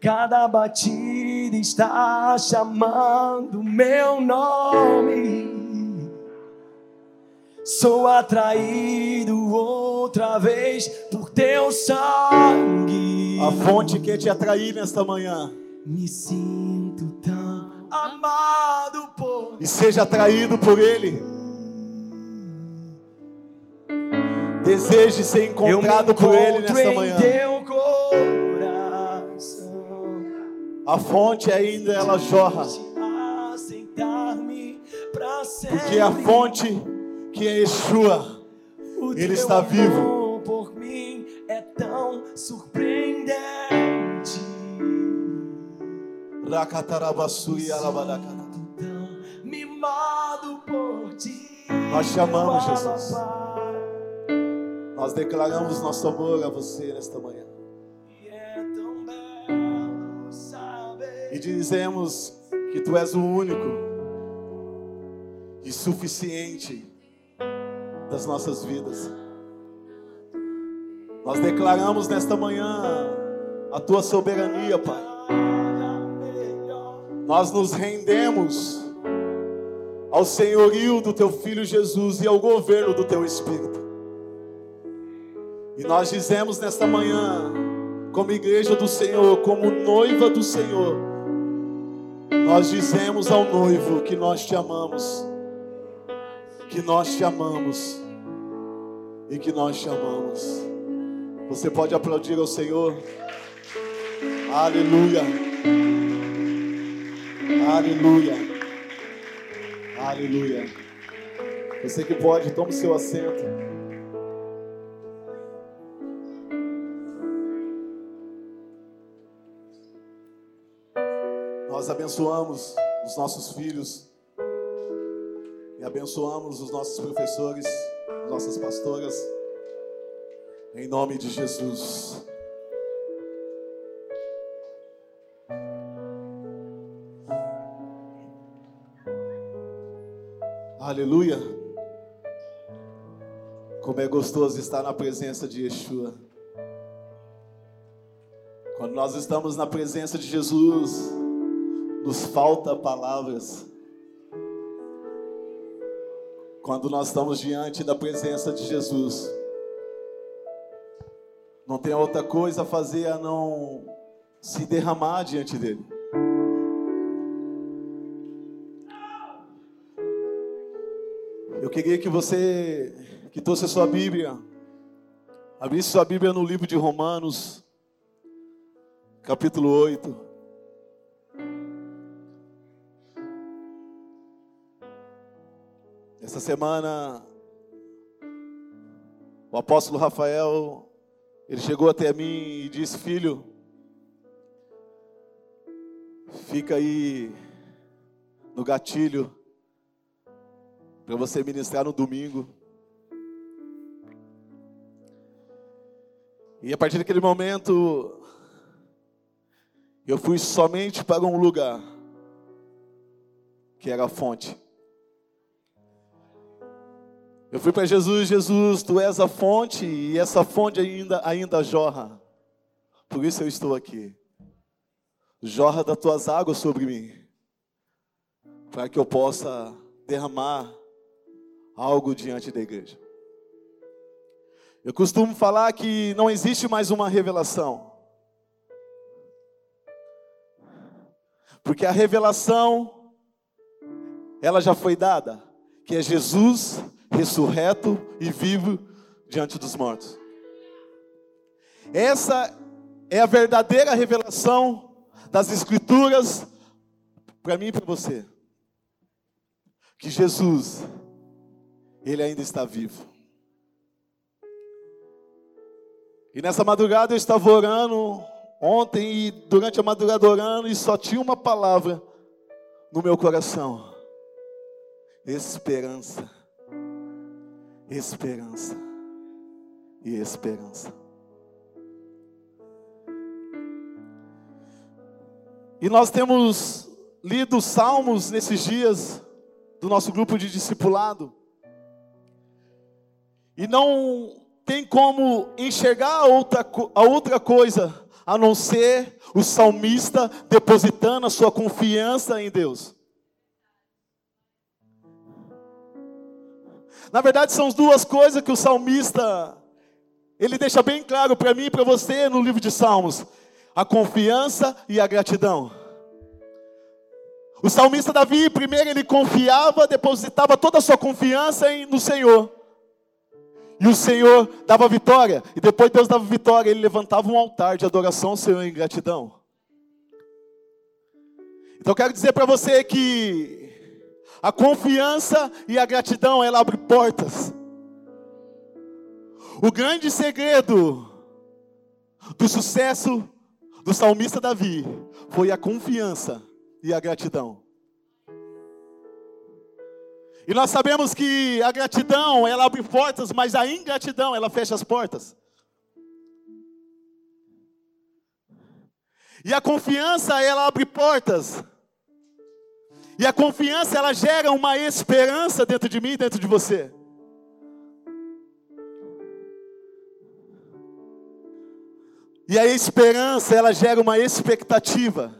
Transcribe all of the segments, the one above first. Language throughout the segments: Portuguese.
Cada batida está chamando meu nome. Sou atraído outra vez por teu sangue. A fonte quer te atrair nesta manhã. Me sinto tão amado por E seja atraído por Ele. Deseje ser encontrado por Ele nesta manhã. A fonte ainda ela jorra. Porque a fonte que é Yeshua, Ele está vivo. por mim é tão surpreendente. Mimado por ti. Nós te amamos, Jesus. Nós declaramos nosso amor a você nesta manhã. E dizemos que Tu és o único e suficiente das nossas vidas. Nós declaramos nesta manhã a Tua soberania, Pai. Nós nos rendemos ao senhorio do Teu Filho Jesus e ao governo do Teu Espírito. E nós dizemos nesta manhã, como igreja do Senhor, como noiva do Senhor, nós dizemos ao noivo que nós te amamos, que nós te amamos e que nós te amamos. Você pode aplaudir ao Senhor. Aleluia. Aleluia. Aleluia. Você que pode, tome seu assento. Nós abençoamos os nossos filhos e abençoamos os nossos professores, nossas pastoras, em nome de Jesus. Aleluia. Como é gostoso estar na presença de Yeshua. Quando nós estamos na presença de Jesus, nos falta palavras. Quando nós estamos diante da presença de Jesus, não tem outra coisa a fazer a não se derramar diante dele. Eu queria que você que trouxe a sua Bíblia, abrisse sua Bíblia no livro de Romanos, capítulo 8. Essa semana, o apóstolo Rafael, ele chegou até mim e disse: Filho, fica aí no gatilho para você ministrar no domingo. E a partir daquele momento, eu fui somente para um lugar, que era a fonte. Eu fui para Jesus, Jesus, tu és a fonte e essa fonte ainda, ainda jorra. Por isso eu estou aqui. Jorra das tuas águas sobre mim, para que eu possa derramar algo diante da igreja. Eu costumo falar que não existe mais uma revelação. Porque a revelação ela já foi dada, que é Jesus ressurreto e vivo diante dos mortos. Essa é a verdadeira revelação das escrituras para mim e para você. Que Jesus ele ainda está vivo. E nessa madrugada eu estava orando ontem e durante a madrugada orando e só tinha uma palavra no meu coração: esperança, esperança e esperança. E nós temos lido salmos nesses dias do nosso grupo de discipulado. E não tem como enxergar a outra, a outra coisa a não ser o salmista depositando a sua confiança em Deus. Na verdade, são as duas coisas que o salmista ele deixa bem claro para mim e para você no livro de Salmos: a confiança e a gratidão. O salmista Davi, primeiro ele confiava, depositava toda a sua confiança no Senhor. E o Senhor dava vitória. E depois Deus dava vitória, ele levantava um altar de adoração ao Senhor em gratidão. Então eu quero dizer para você que a confiança e a gratidão, ela abre portas. O grande segredo do sucesso do salmista Davi foi a confiança e a gratidão. E nós sabemos que a gratidão, ela abre portas, mas a ingratidão, ela fecha as portas. E a confiança, ela abre portas. E a confiança, ela gera uma esperança dentro de mim e dentro de você. E a esperança, ela gera uma expectativa.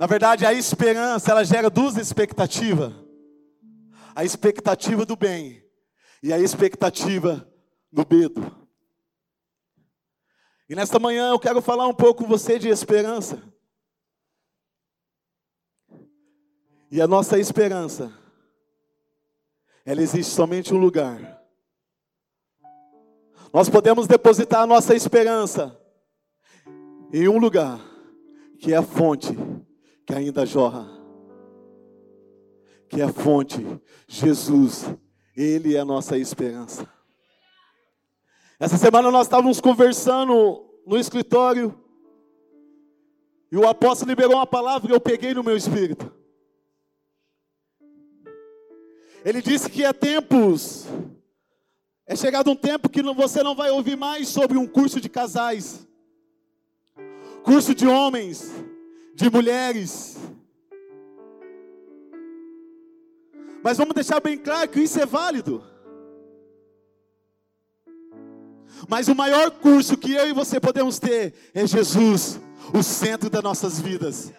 Na verdade, a esperança, ela gera duas expectativas. A expectativa do bem e a expectativa do medo. E nesta manhã eu quero falar um pouco com você de esperança. E a nossa esperança, ela existe somente em um lugar. Nós podemos depositar a nossa esperança em um lugar, que é a fonte que ainda jorra, que é a fonte, Jesus, Ele é a nossa esperança. Essa semana nós estávamos conversando no escritório, e o apóstolo liberou uma palavra e eu peguei no meu espírito. Ele disse que há tempos, é chegado um tempo que você não vai ouvir mais sobre um curso de casais, curso de homens, de mulheres. Mas vamos deixar bem claro que isso é válido. Mas o maior curso que eu e você podemos ter é Jesus, o centro das nossas vidas.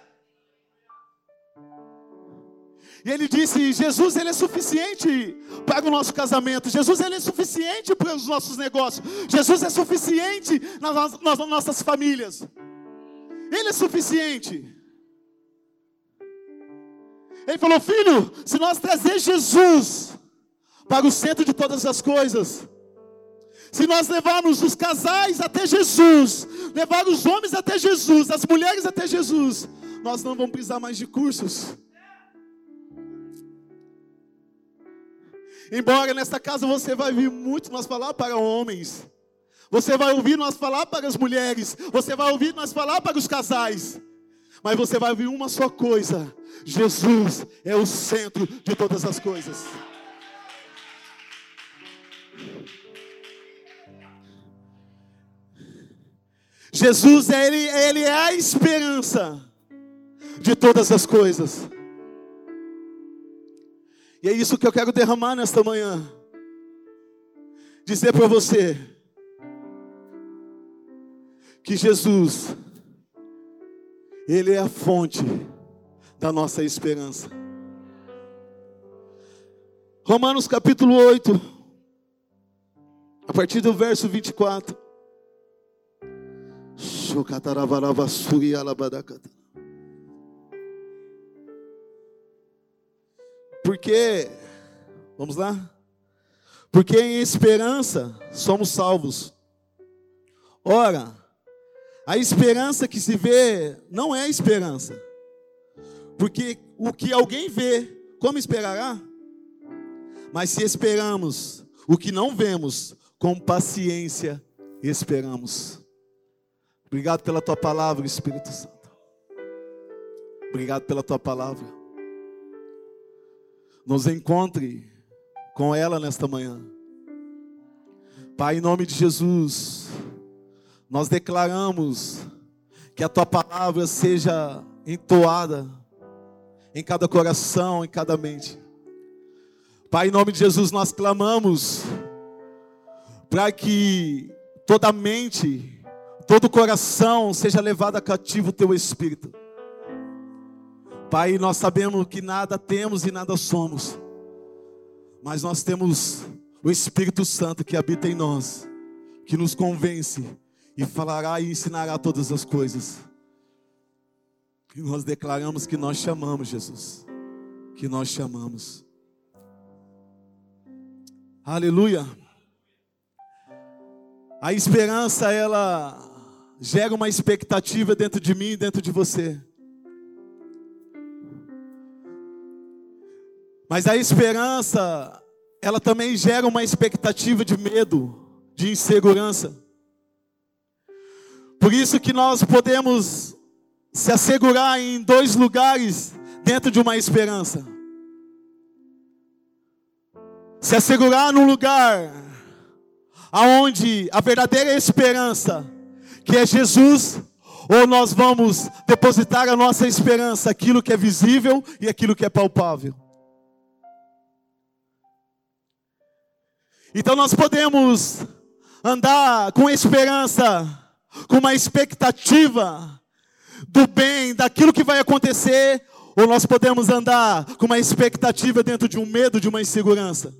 E ele disse: Jesus ele é suficiente para o nosso casamento, Jesus ele é suficiente para os nossos negócios, Jesus é suficiente nas, nas nossas famílias. Ele é suficiente. Ele falou: Filho, se nós trazer Jesus para o centro de todas as coisas, se nós levarmos os casais até Jesus, levar os homens até Jesus, as mulheres até Jesus, nós não vamos precisar mais de cursos. Embora nesta casa você vai ouvir muito nós falar para homens, você vai ouvir nós falar para as mulheres, você vai ouvir nós falar para os casais. Mas você vai ouvir uma só coisa: Jesus é o centro de todas as coisas. Jesus, ele, ele é a esperança de todas as coisas. E é isso que eu quero derramar nesta manhã. Dizer para você que Jesus, Ele é a fonte da nossa esperança. Romanos capítulo 8, a partir do verso 24. Porque, vamos lá? Porque em esperança somos salvos. Ora, a esperança que se vê não é esperança. Porque o que alguém vê, como esperará? Mas se esperamos o que não vemos, com paciência esperamos. Obrigado pela tua palavra, Espírito Santo. Obrigado pela tua palavra. Nos encontre com ela nesta manhã. Pai, em nome de Jesus nós declaramos que a tua palavra seja entoada em cada coração, em cada mente. Pai, em nome de Jesus, nós clamamos para que toda mente, todo coração seja levado a cativo o teu espírito. Pai, nós sabemos que nada temos e nada somos, mas nós temos o Espírito Santo que habita em nós, que nos convence e falará e ensinará todas as coisas. E nós declaramos que nós chamamos Jesus, que nós chamamos. Aleluia. A esperança, ela gera uma expectativa dentro de mim e dentro de você. Mas a esperança, ela também gera uma expectativa de medo, de insegurança. Por isso que nós podemos se assegurar em dois lugares dentro de uma esperança. Se assegurar num lugar aonde a verdadeira esperança, que é Jesus, ou nós vamos depositar a nossa esperança aquilo que é visível e aquilo que é palpável. Então nós podemos andar com esperança, com uma expectativa do bem, daquilo que vai acontecer, ou nós podemos andar com uma expectativa dentro de um medo, de uma insegurança.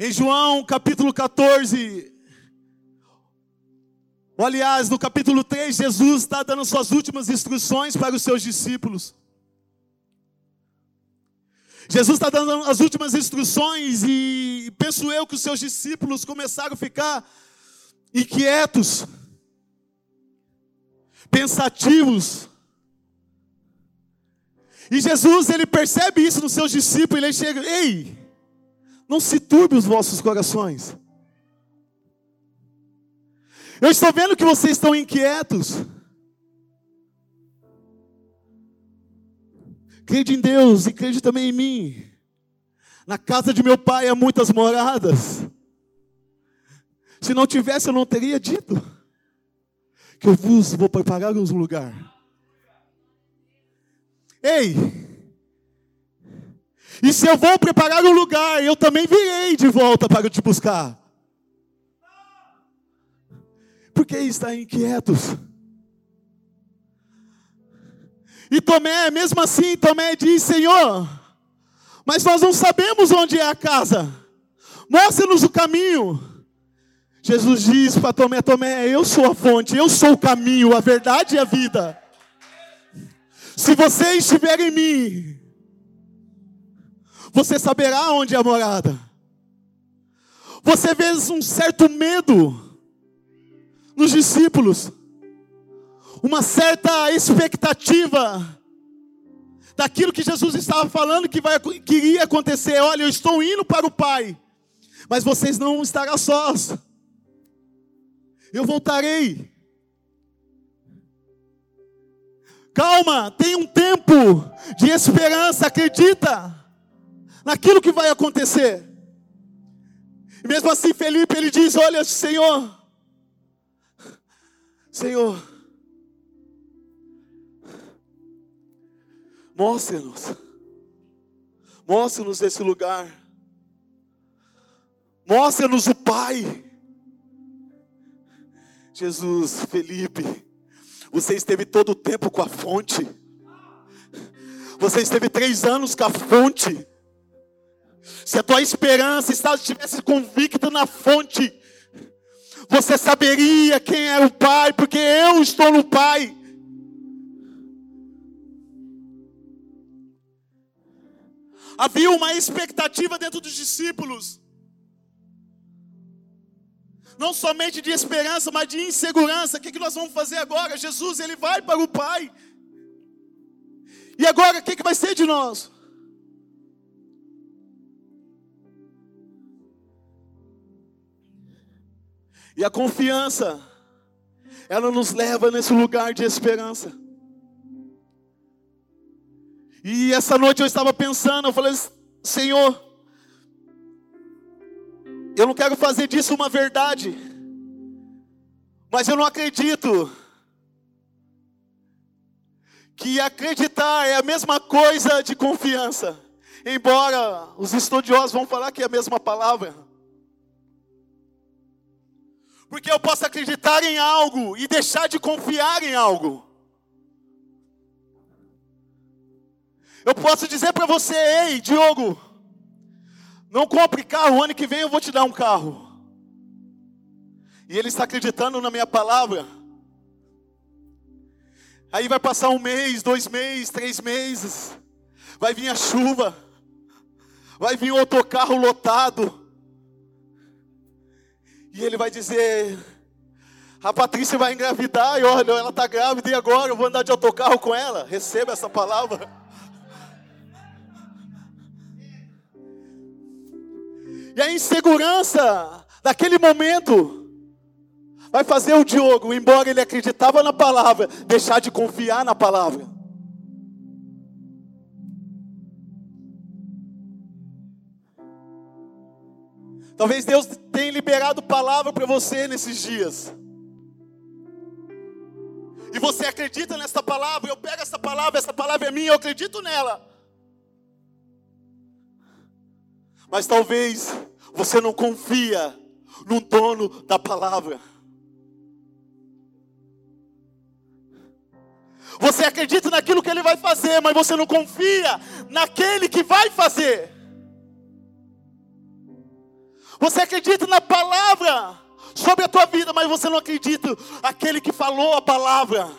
Em João capítulo 14, aliás, no capítulo 3, Jesus está dando suas últimas instruções para os seus discípulos. Jesus está dando as últimas instruções e penso eu que os seus discípulos começaram a ficar inquietos, pensativos. E Jesus, ele percebe isso nos seus discípulos, ele chega, ei, não se turbe os vossos corações. Eu estou vendo que vocês estão inquietos. Crede em Deus e crede também em mim. Na casa de meu pai há muitas moradas. Se não tivesse, eu não teria dito que eu vos vou preparar um lugar. Ei! E se eu vou preparar um lugar, eu também virei de volta para te buscar. Por que está inquietos? E Tomé, mesmo assim, Tomé diz: Senhor, mas nós não sabemos onde é a casa, mostra-nos o caminho. Jesus diz para Tomé: Tomé, eu sou a fonte, eu sou o caminho, a verdade e a vida. Se você estiver em mim, você saberá onde é a morada. Você vê um certo medo nos discípulos uma certa expectativa daquilo que Jesus estava falando que, vai, que iria acontecer. Olha, eu estou indo para o Pai, mas vocês não estarão sós. Eu voltarei. Calma, tem um tempo de esperança, acredita naquilo que vai acontecer. E mesmo assim, Felipe ele diz: Olha, Senhor, Senhor, Mostre-nos. Mostre-nos esse lugar. Mostre-nos o Pai. Jesus, Felipe, você esteve todo o tempo com a fonte. Você esteve três anos com a fonte. Se a tua esperança estivesse convicta na fonte, você saberia quem é o Pai, porque eu estou no Pai. Havia uma expectativa dentro dos discípulos. Não somente de esperança, mas de insegurança. O que, que nós vamos fazer agora? Jesus, ele vai para o Pai. E agora, o que, que vai ser de nós? E a confiança, ela nos leva nesse lugar de esperança. E essa noite eu estava pensando, eu falei, Senhor, eu não quero fazer disso uma verdade, mas eu não acredito que acreditar é a mesma coisa de confiança, embora os estudiosos vão falar que é a mesma palavra. Porque eu posso acreditar em algo e deixar de confiar em algo. Eu posso dizer para você, ei, Diogo, não compre carro, ano que vem eu vou te dar um carro. E ele está acreditando na minha palavra. Aí vai passar um mês, dois meses, três meses. Vai vir a chuva. Vai vir outro carro lotado. E ele vai dizer: A Patrícia vai engravidar. E olha, ela está grávida. E agora eu vou andar de autocarro com ela. Receba essa palavra. E a insegurança daquele momento vai fazer o Diogo, embora ele acreditava na palavra, deixar de confiar na palavra. Talvez Deus tenha liberado palavra para você nesses dias. E você acredita nessa palavra, eu pego essa palavra, essa palavra é minha, eu acredito nela. Mas talvez você não confia no dono da palavra. Você acredita naquilo que ele vai fazer, mas você não confia naquele que vai fazer. Você acredita na palavra sobre a tua vida, mas você não acredita naquele que falou a palavra.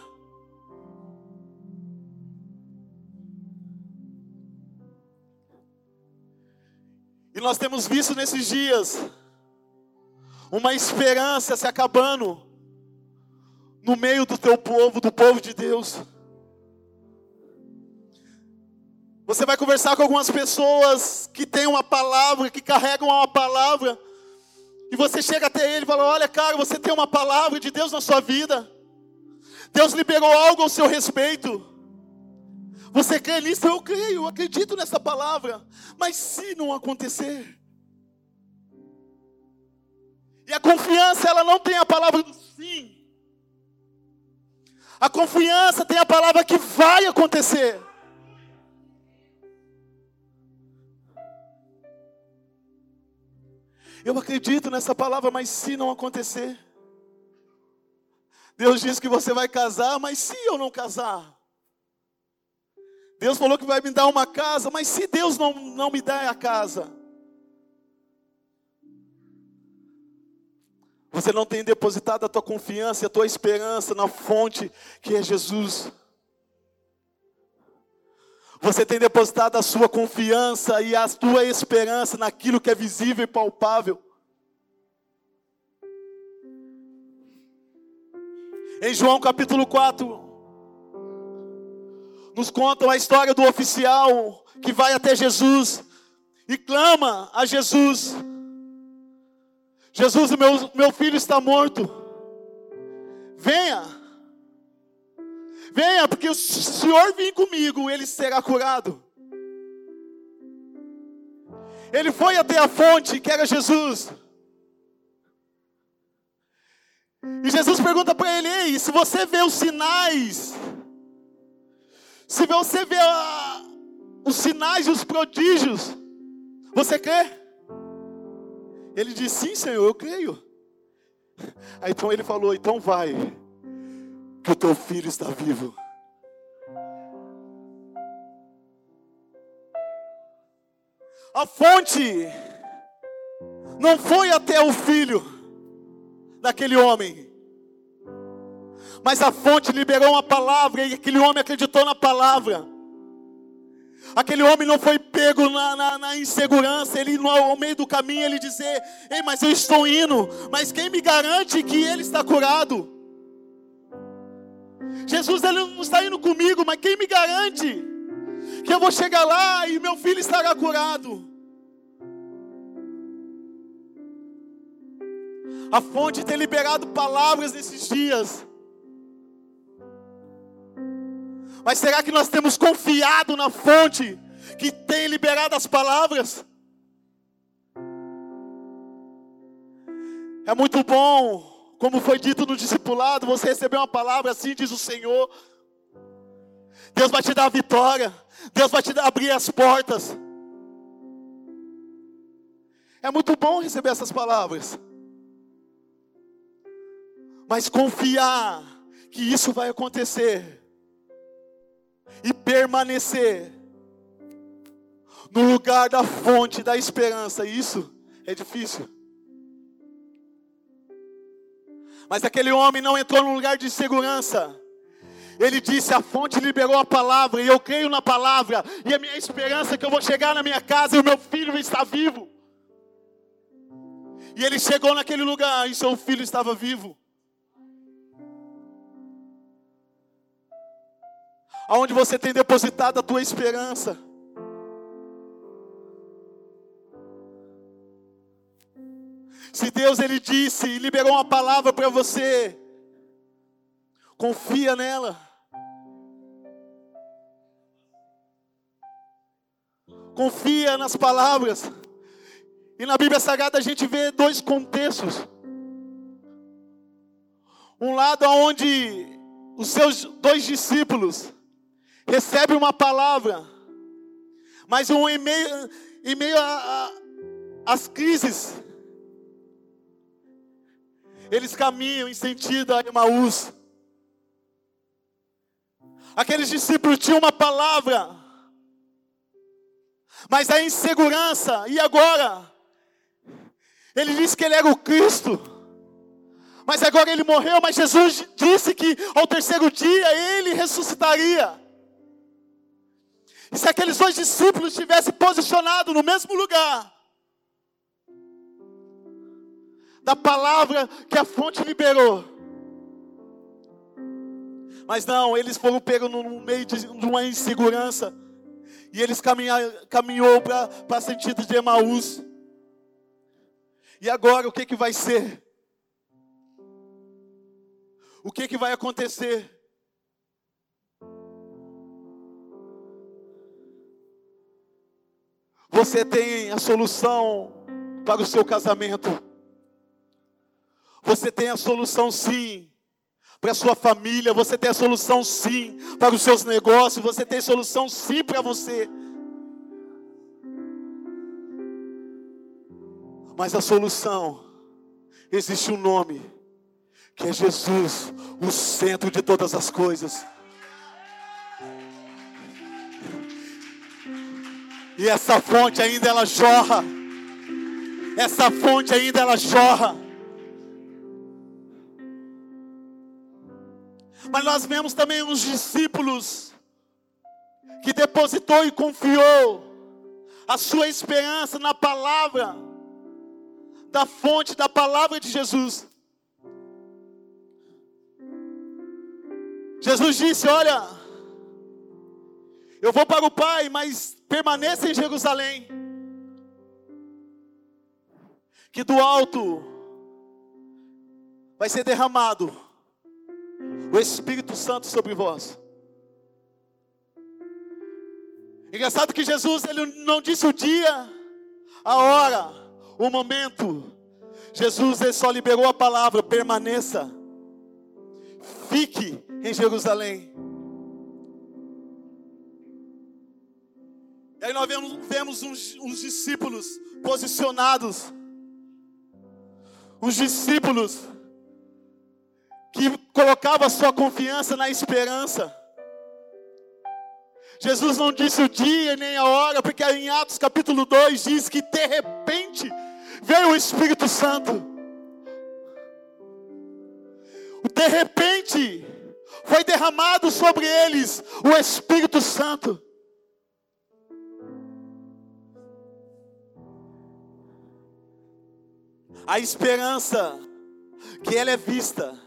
E nós temos visto nesses dias uma esperança se acabando no meio do teu povo, do povo de Deus. Você vai conversar com algumas pessoas que têm uma palavra, que carregam uma palavra, e você chega até ele e fala: Olha, cara, você tem uma palavra de Deus na sua vida, Deus liberou algo ao seu respeito. Você crê nisso? Eu creio, eu acredito nessa palavra. Mas se não acontecer? E a confiança, ela não tem a palavra do sim. A confiança tem a palavra que vai acontecer. Eu acredito nessa palavra, mas se não acontecer? Deus diz que você vai casar, mas se eu não casar? Deus falou que vai me dar uma casa, mas se Deus não, não me der a casa, você não tem depositado a tua confiança a tua esperança na fonte que é Jesus. Você tem depositado a sua confiança e a tua esperança naquilo que é visível e palpável. Em João capítulo 4, nos contam a história do oficial que vai até Jesus e clama a Jesus: Jesus, meu, meu filho está morto. Venha, venha, porque o Senhor vem comigo, ele será curado. Ele foi até a fonte, que era Jesus. E Jesus pergunta para ele: Ei, se você vê os sinais se você vê a, os sinais e os prodígios, você crê? Ele disse: Sim, Senhor, eu creio. Aí então ele falou: Então vai, que o teu filho está vivo. A fonte não foi até o filho daquele homem, mas a fonte liberou uma palavra e aquele homem acreditou na palavra. Aquele homem não foi pego na, na, na, insegurança, ele ao meio do caminho ele dizer, ei, mas eu estou indo, mas quem me garante que ele está curado? Jesus ele não está indo comigo, mas quem me garante que eu vou chegar lá e meu filho estará curado? A fonte tem liberado palavras nesses dias. Mas será que nós temos confiado na fonte que tem liberado as palavras? É muito bom, como foi dito no discipulado, você receber uma palavra assim, diz o Senhor. Deus vai te dar a vitória, Deus vai te dar, abrir as portas. É muito bom receber essas palavras. Mas confiar que isso vai acontecer e permanecer no lugar da fonte da esperança, isso é difícil. Mas aquele homem não entrou num lugar de segurança. Ele disse: A fonte liberou a palavra, e eu creio na palavra, e a minha esperança é que eu vou chegar na minha casa e o meu filho está vivo. E ele chegou naquele lugar e seu filho estava vivo. Aonde você tem depositado a tua esperança? Se Deus ele disse e liberou uma palavra para você, confia nela. Confia nas palavras. E na Bíblia Sagrada a gente vê dois contextos. Um lado onde os seus dois discípulos recebem uma palavra, mas um em meio, em meio às crises, eles caminham em sentido a Emaús. Aqueles discípulos tinham uma palavra, mas a insegurança, e agora? Ele disse que ele era o Cristo, mas agora ele morreu, mas Jesus disse que ao terceiro dia ele ressuscitaria. E se aqueles dois discípulos tivessem posicionado no mesmo lugar, da palavra que a fonte liberou. Mas não, eles foram pegos no meio de uma insegurança. E eles caminham, caminhou para sentido de Emaús. E agora o que, que vai ser? O que, que vai acontecer? Você tem a solução para o seu casamento. Você tem a solução sim para a sua família, você tem a solução sim para os seus negócios, você tem solução sim para você. Mas a solução existe um nome que é Jesus, o centro de todas as coisas. E essa fonte ainda ela jorra. Essa fonte ainda ela jorra. Mas nós vemos também os discípulos que depositou e confiou a sua esperança na palavra da fonte da palavra de Jesus. Jesus disse: Olha, eu vou para o Pai, mas permaneça em Jerusalém. Que do alto vai ser derramado o Espírito Santo sobre vós. Engraçado que Jesus ele não disse o dia, a hora, o momento. Jesus ele só liberou a palavra: permaneça, fique em Jerusalém. E aí nós vemos, vemos uns, uns discípulos posicionados, os discípulos que colocava sua confiança na esperança. Jesus não disse o dia nem a hora, porque em Atos capítulo 2 diz que de repente veio o Espírito Santo. De repente foi derramado sobre eles o Espírito Santo. A esperança que ela é vista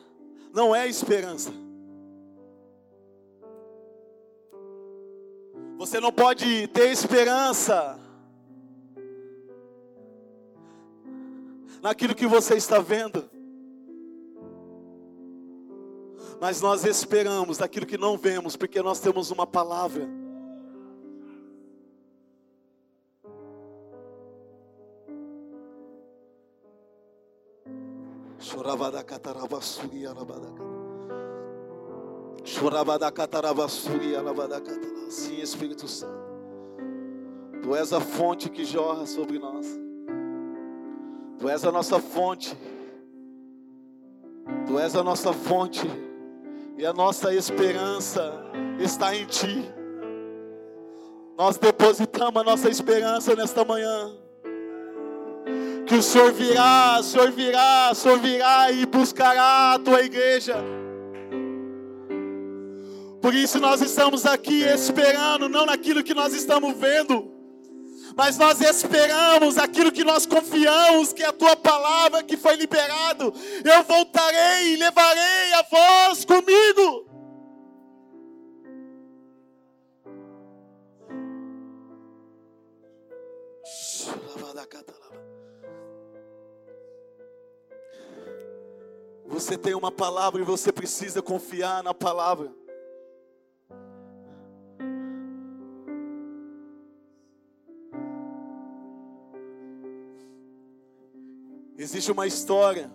não é esperança. Você não pode ter esperança naquilo que você está vendo. Mas nós esperamos naquilo que não vemos, porque nós temos uma palavra. Sim, Espírito Santo. Tu és a fonte que jorra sobre nós. Tu és a nossa fonte. Tu és a nossa fonte e a nossa esperança está em Ti. Nós depositamos a nossa esperança nesta manhã. Que o Senhor virá, o Senhor virá, o Senhor virá e buscará a tua igreja. Por isso nós estamos aqui esperando, não naquilo que nós estamos vendo, mas nós esperamos aquilo que nós confiamos, que é a tua palavra que foi liberado. Eu voltarei e levarei a voz comigo. Você tem uma palavra e você precisa confiar na palavra. Existe uma história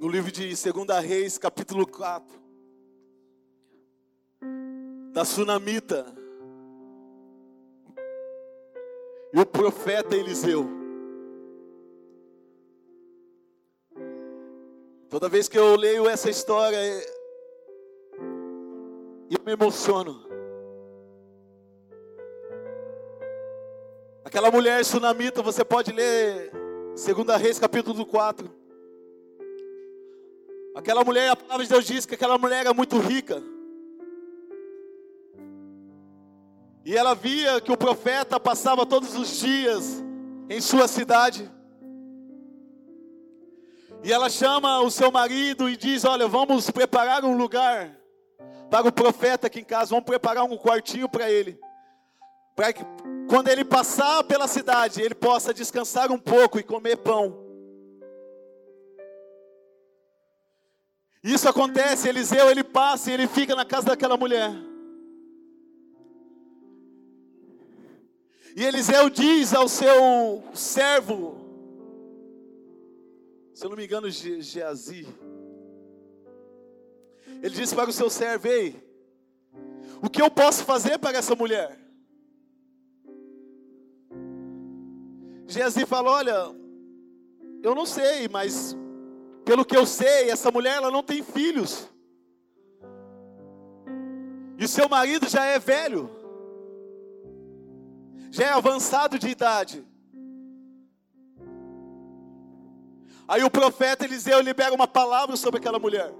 no livro de 2 Reis, capítulo 4, da sunamita e o profeta Eliseu. Toda vez que eu leio essa história, eu me emociono. Aquela mulher sunamita, você pode ler Segunda Reis, capítulo 4. Aquela mulher, a palavra de Deus diz que aquela mulher era muito rica. E ela via que o profeta passava todos os dias em sua cidade. E ela chama o seu marido e diz: Olha, vamos preparar um lugar para o profeta aqui em casa, vamos preparar um quartinho para ele. Para que quando ele passar pela cidade, ele possa descansar um pouco e comer pão. Isso acontece, Eliseu ele passa e ele fica na casa daquela mulher. E Eliseu diz ao seu servo, se eu não me engano, Geazi, ele disse para o seu servo: Ei, o que eu posso fazer para essa mulher? Geazi falou: Olha, eu não sei, mas pelo que eu sei, essa mulher ela não tem filhos. E seu marido já é velho, já é avançado de idade. Aí o profeta Eliseu libera uma palavra sobre aquela mulher.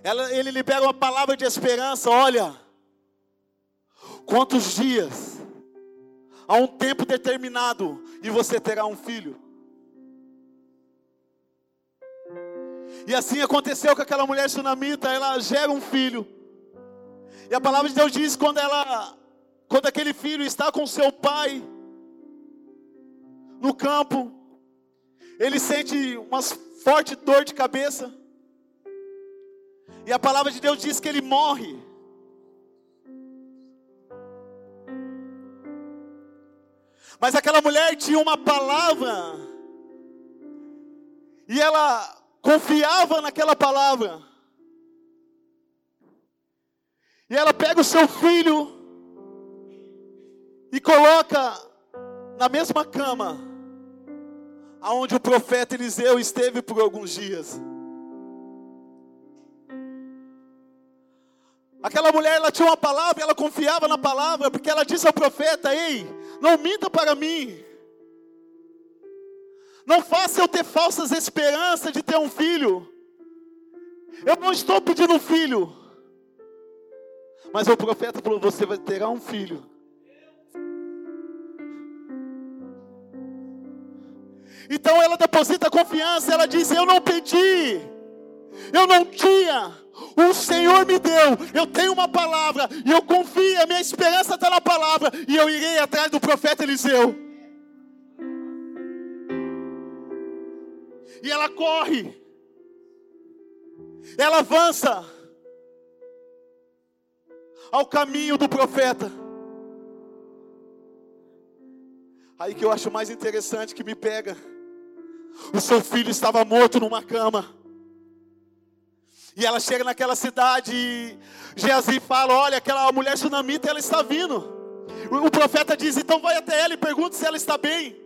Ela, ele libera uma palavra de esperança. Olha, quantos dias a um tempo determinado e você terá um filho. E assim aconteceu com aquela mulher sunamita, ela gera um filho. E a palavra de Deus diz quando ela quando aquele filho está com seu pai no campo, ele sente uma forte dor de cabeça. E a palavra de Deus diz que ele morre. Mas aquela mulher tinha uma palavra, e ela confiava naquela palavra. E ela pega o seu filho e coloca na mesma cama aonde o profeta Eliseu esteve por alguns dias. Aquela mulher, ela tinha uma palavra, ela confiava na palavra, porque ela disse ao profeta: Ei, não minta para mim. Não faça eu ter falsas esperanças de ter um filho. Eu não estou pedindo um filho. Mas o profeta falou: Você vai ter um filho. Então ela deposita confiança. Ela diz: Eu não pedi. Eu não tinha. O Senhor me deu, eu tenho uma palavra, e eu confio, a minha esperança está na palavra, e eu irei atrás do profeta Eliseu. E ela corre, ela avança ao caminho do profeta. Aí que eu acho mais interessante que me pega. O seu filho estava morto numa cama. E ela chega naquela cidade e Geazi fala: Olha, aquela mulher sunamita, ela está vindo. O profeta diz: Então vai até ela e pergunta se ela está bem.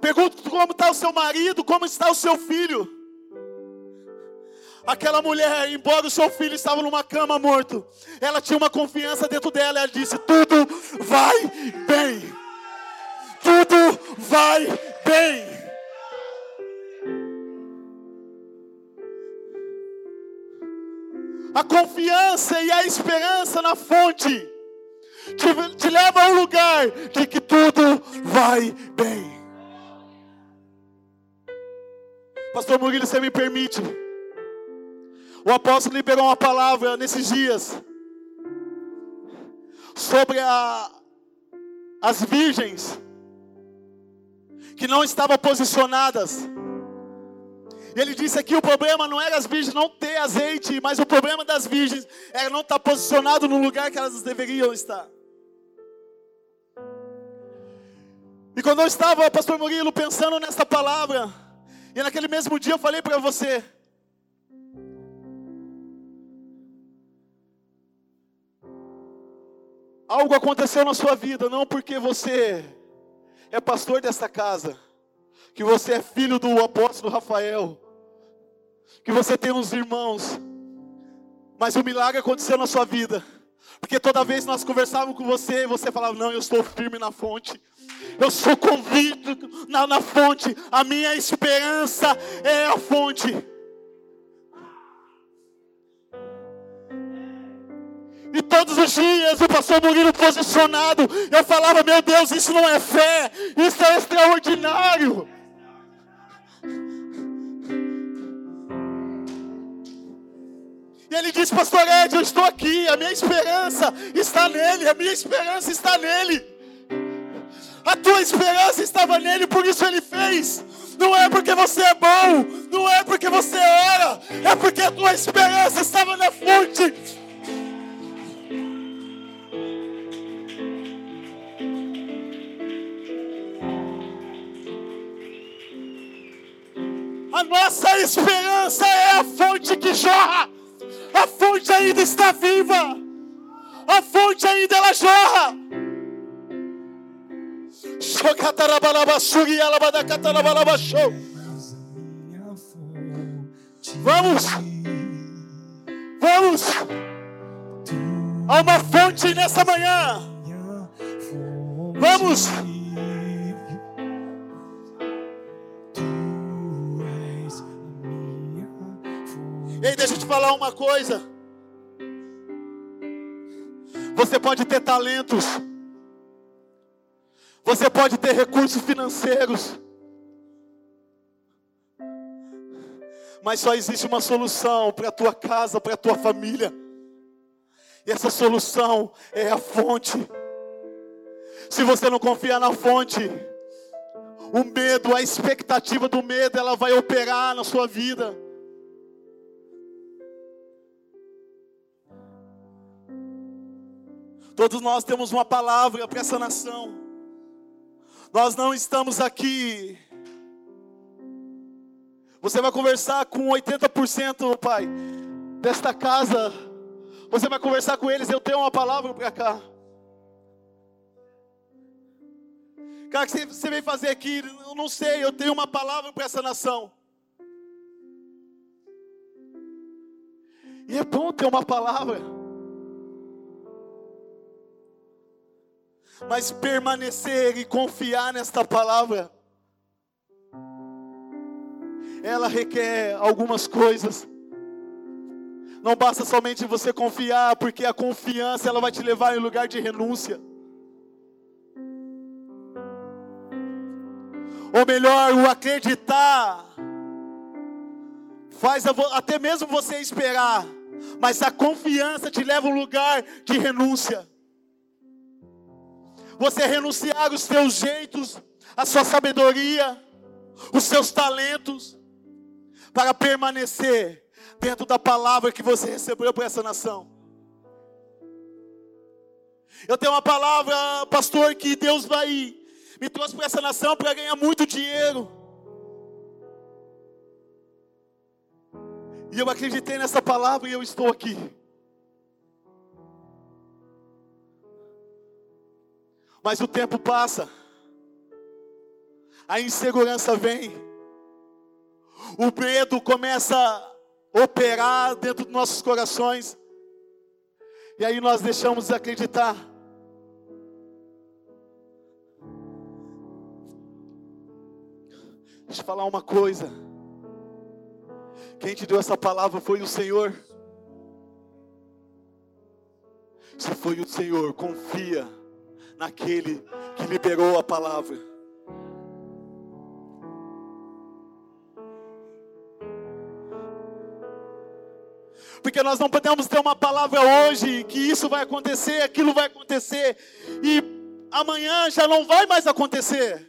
Pergunta como está o seu marido, como está o seu filho. Aquela mulher, embora o seu filho estava numa cama morto, ela tinha uma confiança dentro dela. Ela disse: Tudo vai bem. Vai bem. A confiança e a esperança na fonte te, te leva a um lugar de que tudo vai bem. Pastor Murilo, você me permite? O apóstolo liberou uma palavra nesses dias sobre a, as virgens que não estavam posicionadas. Ele disse aqui: o problema não era as virgens não ter azeite, mas o problema das virgens era não estar posicionado no lugar que elas deveriam estar. E quando eu estava, pastor Murilo, pensando nessa palavra, e naquele mesmo dia eu falei para você, algo aconteceu na sua vida, não porque você é pastor desta casa, que você é filho do apóstolo Rafael, que você tem uns irmãos, mas o milagre aconteceu na sua vida, porque toda vez nós conversávamos com você, você falava: Não, eu estou firme na fonte, eu sou convicto na, na fonte, a minha esperança é a fonte. E todos os dias o pastor Murilo posicionado, eu falava: Meu Deus, isso não é fé, isso é extraordinário. E ele disse, pastor Ed, eu estou aqui, a minha esperança está nele, a minha esperança está nele. A tua esperança estava nele, por isso ele fez. Não é porque você é bom, não é porque você ora, é porque a tua esperança estava na fonte. A nossa esperança é a fonte que jorra. A fonte ainda está viva. A fonte ainda ela jorra. Vamos. Vamos. Há uma fonte nessa manhã. Vamos. Falar uma coisa. Você pode ter talentos. Você pode ter recursos financeiros. Mas só existe uma solução para a tua casa, para a tua família. E essa solução é a fonte. Se você não confiar na fonte, o medo, a expectativa do medo, ela vai operar na sua vida. Todos nós temos uma palavra para essa nação. Nós não estamos aqui. Você vai conversar com 80%, pai, desta casa. Você vai conversar com eles. Eu tenho uma palavra para cá. Cara, o que você vem fazer aqui? Eu não sei. Eu tenho uma palavra para essa nação. E é bom ter uma palavra. Mas permanecer e confiar nesta palavra, ela requer algumas coisas. Não basta somente você confiar, porque a confiança ela vai te levar em lugar de renúncia. Ou melhor, o acreditar faz até mesmo você esperar, mas a confiança te leva a um lugar de renúncia você renunciar os seus jeitos, a sua sabedoria, os seus talentos, para permanecer dentro da palavra que você recebeu para essa nação. Eu tenho uma palavra, pastor, que Deus vai me trouxe para essa nação para ganhar muito dinheiro. E eu acreditei nessa palavra e eu estou aqui. Mas o tempo passa. a insegurança vem, o medo começa a operar dentro dos nossos corações, e aí nós deixamos de acreditar. Deixa eu falar uma coisa. Quem te deu essa palavra foi o Senhor. Se foi o Senhor, confia naquele que liberou a palavra. Porque nós não podemos ter uma palavra hoje que isso vai acontecer, aquilo vai acontecer, e amanhã já não vai mais acontecer.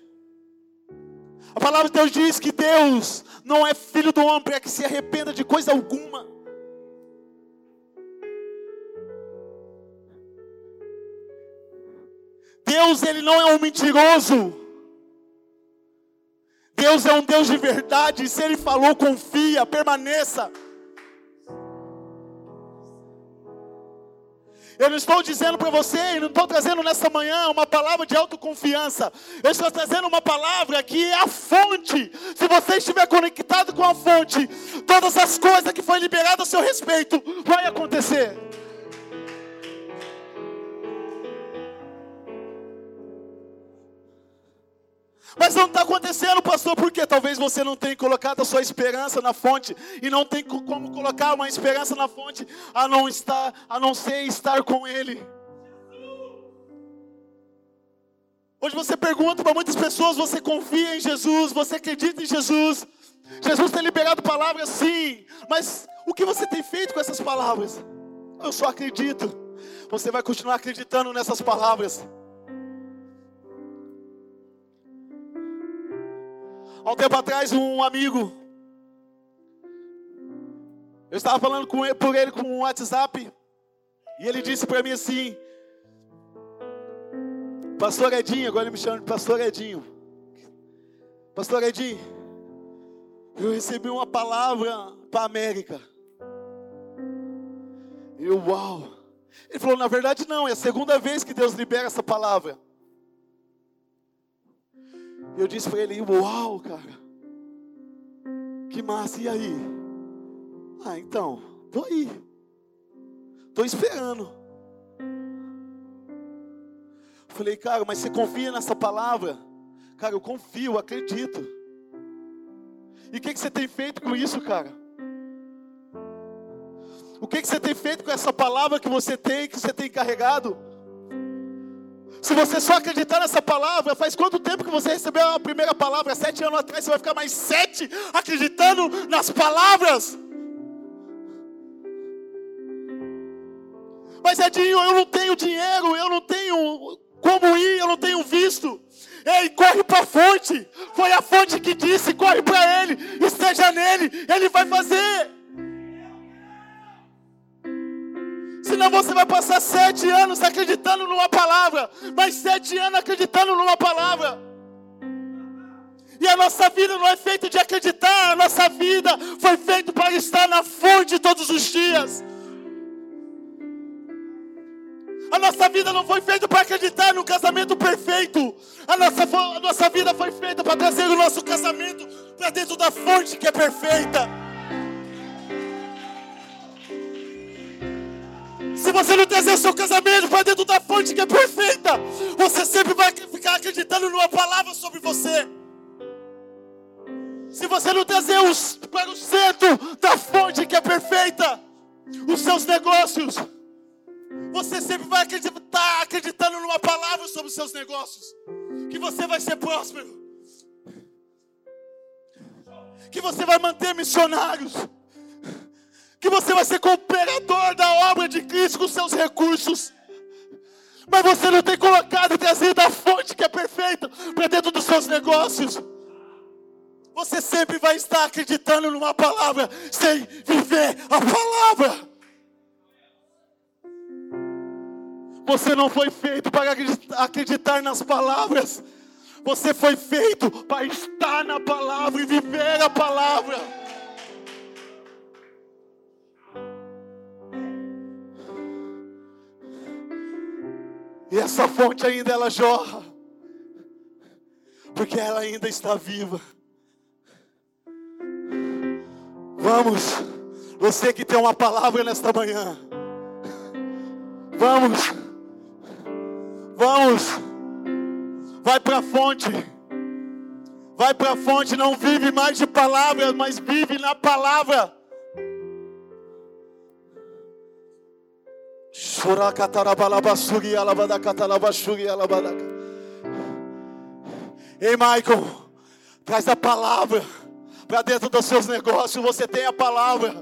A palavra de Deus diz que Deus não é filho do homem para que se arrependa de coisa alguma. Deus, ele não é um mentiroso. Deus é um Deus de verdade. Se ele falou, confia, permaneça. Eu não estou dizendo para você, não estou trazendo nessa manhã uma palavra de autoconfiança. Eu estou trazendo uma palavra que é a fonte. Se você estiver conectado com a fonte, todas as coisas que foi liberado a seu respeito vai acontecer. Mas não está acontecendo, pastor, porque talvez você não tenha colocado a sua esperança na fonte e não tem como colocar uma esperança na fonte a não estar, a não ser estar com Ele. Hoje você pergunta para muitas pessoas: você confia em Jesus? Você acredita em Jesus? Jesus tem liberado palavras, sim, mas o que você tem feito com essas palavras? Eu só acredito. Você vai continuar acreditando nessas palavras. Há um tempo atrás, um amigo, eu estava falando com ele, por ele com um WhatsApp, e ele disse para mim assim: Pastor Edinho, agora ele me chama de Pastor Edinho. Pastor Edinho, eu recebi uma palavra para a América. Eu, uau. Ele falou: Na verdade, não, é a segunda vez que Deus libera essa palavra. Eu disse para ele: Uau, cara, que massa, e aí? Ah, então, tô aí, tô esperando. Falei, cara, mas você confia nessa palavra? Cara, eu confio, acredito. E o que, que você tem feito com isso, cara? O que, que você tem feito com essa palavra que você tem, que você tem carregado? Se você só acreditar nessa palavra, faz quanto tempo que você recebeu a primeira palavra? Sete anos atrás, você vai ficar mais sete acreditando nas palavras. Mas Edinho, eu não tenho dinheiro, eu não tenho como ir, eu não tenho visto. Ei, corre para a fonte. Foi a fonte que disse: corre para Ele, esteja nele, Ele vai fazer. Senão você vai passar sete anos acreditando numa palavra, mais sete anos acreditando numa palavra. E a nossa vida não é feita de acreditar, a nossa vida foi feita para estar na fonte todos os dias. A nossa vida não foi feita para acreditar no casamento perfeito. A nossa, a nossa vida foi feita para trazer o nosso casamento para dentro da fonte que é perfeita. Se você não trazer o seu casamento para dentro da fonte que é perfeita, você sempre vai ficar acreditando numa palavra sobre você. Se você não trazer os, para o centro da fonte que é perfeita, os seus negócios, você sempre vai acreditar, acreditando numa palavra sobre os seus negócios, que você vai ser próspero, que você vai manter missionários que você vai ser cooperador da obra de Cristo com seus recursos. Mas você não tem colocado trazido a fonte que é perfeita para dentro dos seus negócios. Você sempre vai estar acreditando numa palavra sem viver a palavra. Você não foi feito para acreditar nas palavras. Você foi feito para estar na palavra e viver a palavra. E essa fonte ainda ela jorra. porque ela ainda está viva. Vamos, você que tem uma palavra nesta manhã. Vamos, vamos, vai para a fonte. Vai para a fonte, não vive mais de palavras, mas vive na palavra. Ei, Michael, traz a palavra para dentro dos seus negócios. Você tem a palavra.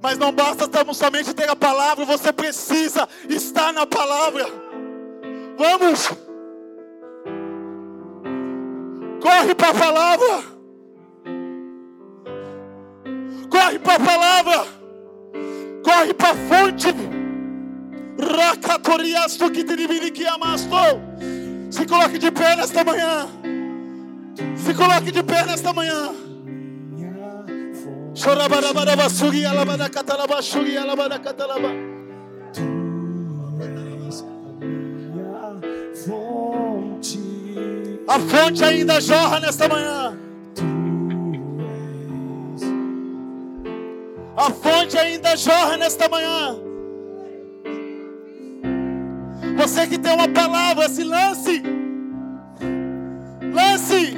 Mas não basta somente ter a palavra, você precisa estar na palavra. Vamos! Corre para a palavra. Corre para a palavra. Corre para a fonte. Se coloque de pé nesta manhã. Se coloque de pé nesta manhã. Chorabarabaraba suri alabada catalaba suri alabada catalaba. A fonte ainda jorra nesta manhã. A fonte ainda jorra nesta manhã. Você que tem uma palavra, se lance. Lance.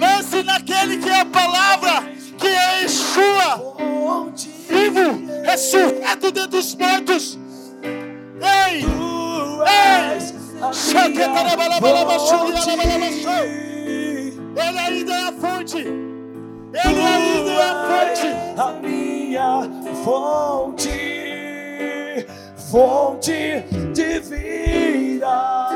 Lance naquele que é a palavra, que é Yeshua. Vivo, ressurreto dentre os mortos. Ei, ei. Ele ainda é a fonte. Ele ainda é a fonte. A minha fonte, fonte de vida.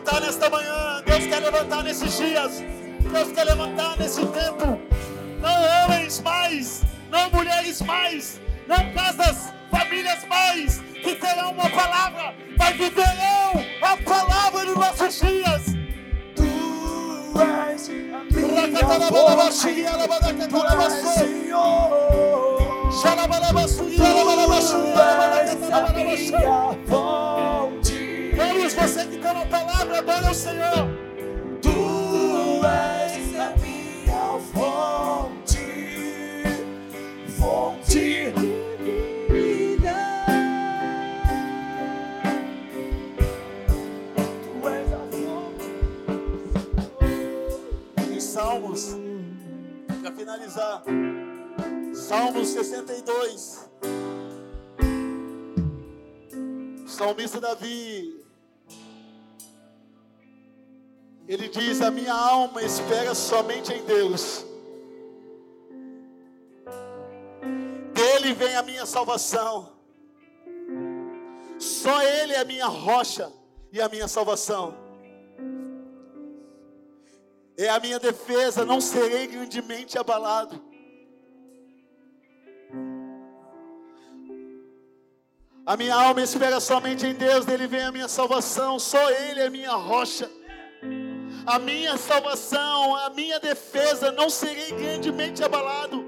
Levantar nesta manhã, Deus quer levantar nesses dias, Deus quer levantar nesse tempo. Não homens mais, não mulheres mais, não casas, famílias mais, que terão uma palavra, mas viverão a palavra nos nossos dias. Tu és a minha alabada Tu és a minha fonte. Vamos, você que tem uma palavra, adora o Senhor. Tu és a minha fonte. Fonte de vida. Tu és a fonte. Em Salmos, para finalizar, Salmos 62. O salmista Davi, ele diz: A minha alma espera somente em Deus. Dele vem a minha salvação. Só Ele é a minha rocha e a minha salvação. É a minha defesa, não serei grandemente abalado. A minha alma espera somente em Deus, dele vem a minha salvação, só Ele é a minha rocha. A minha salvação, a minha defesa, não serei grandemente abalado.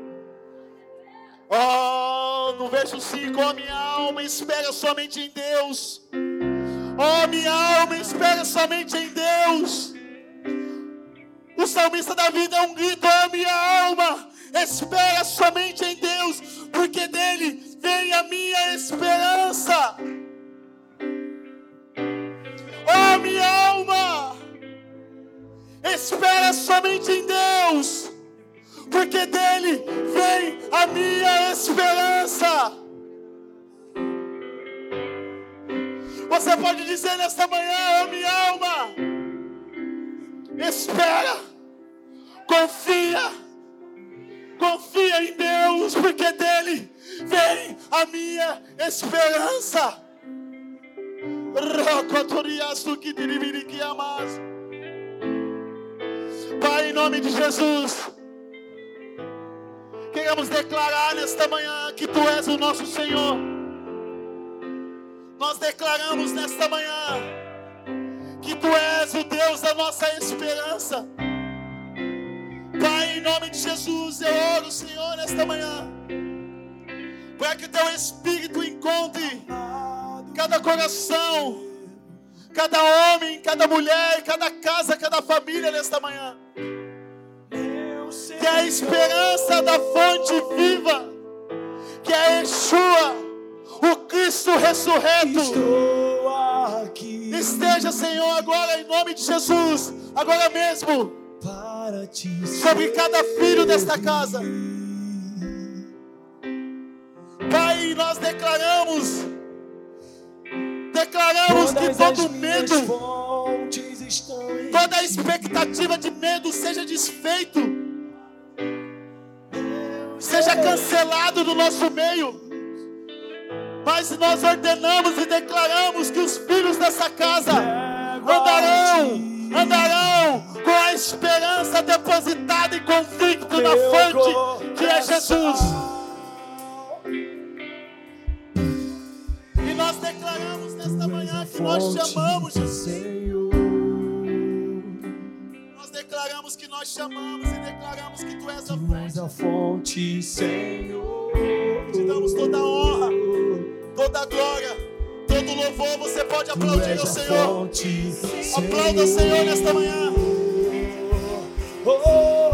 Oh, no verso 5, oh, minha alma espera somente em Deus. Oh, minha alma espera somente em Deus. O salmista Davi dá um grito, oh minha alma, espera somente em Deus, porque dele vem a minha esperança. Oh minha alma, espera somente em Deus, porque dele vem a minha esperança. Você pode dizer nesta manhã, oh minha alma, espera, confia, confia em Deus, porque dele vem a minha esperança. Pai, em nome de Jesus, queremos declarar nesta manhã que Tu és o nosso Senhor. Nós declaramos nesta manhã que Tu és o Deus da nossa esperança. Pai, em nome de Jesus, eu oro, Senhor, nesta manhã, para que Teu Espírito encontre cada coração, cada homem, cada mulher, cada casa, cada família nesta manhã. Que a esperança da fonte viva, que é Yeshua, o Cristo ressurreto, esteja, Senhor, agora em nome de Jesus, agora mesmo, sobre cada filho desta casa. Pai, nós declaramos Declaramos que todo medo, toda expectativa de medo seja desfeito, seja cancelado do nosso meio. Mas nós ordenamos e declaramos que os filhos dessa casa andarão, andarão com a esperança depositada e convicto na fonte que é Jesus. E nós declaramos nesta manhã que nós chamamos Jesus. Declaramos que nós chamamos e declaramos que Tu és a fonte. a fonte, Senhor. Te damos toda a honra, toda a glória, todo o louvor. Você pode aplaudir ao Senhor. Aplauda o Senhor nesta manhã. Oh,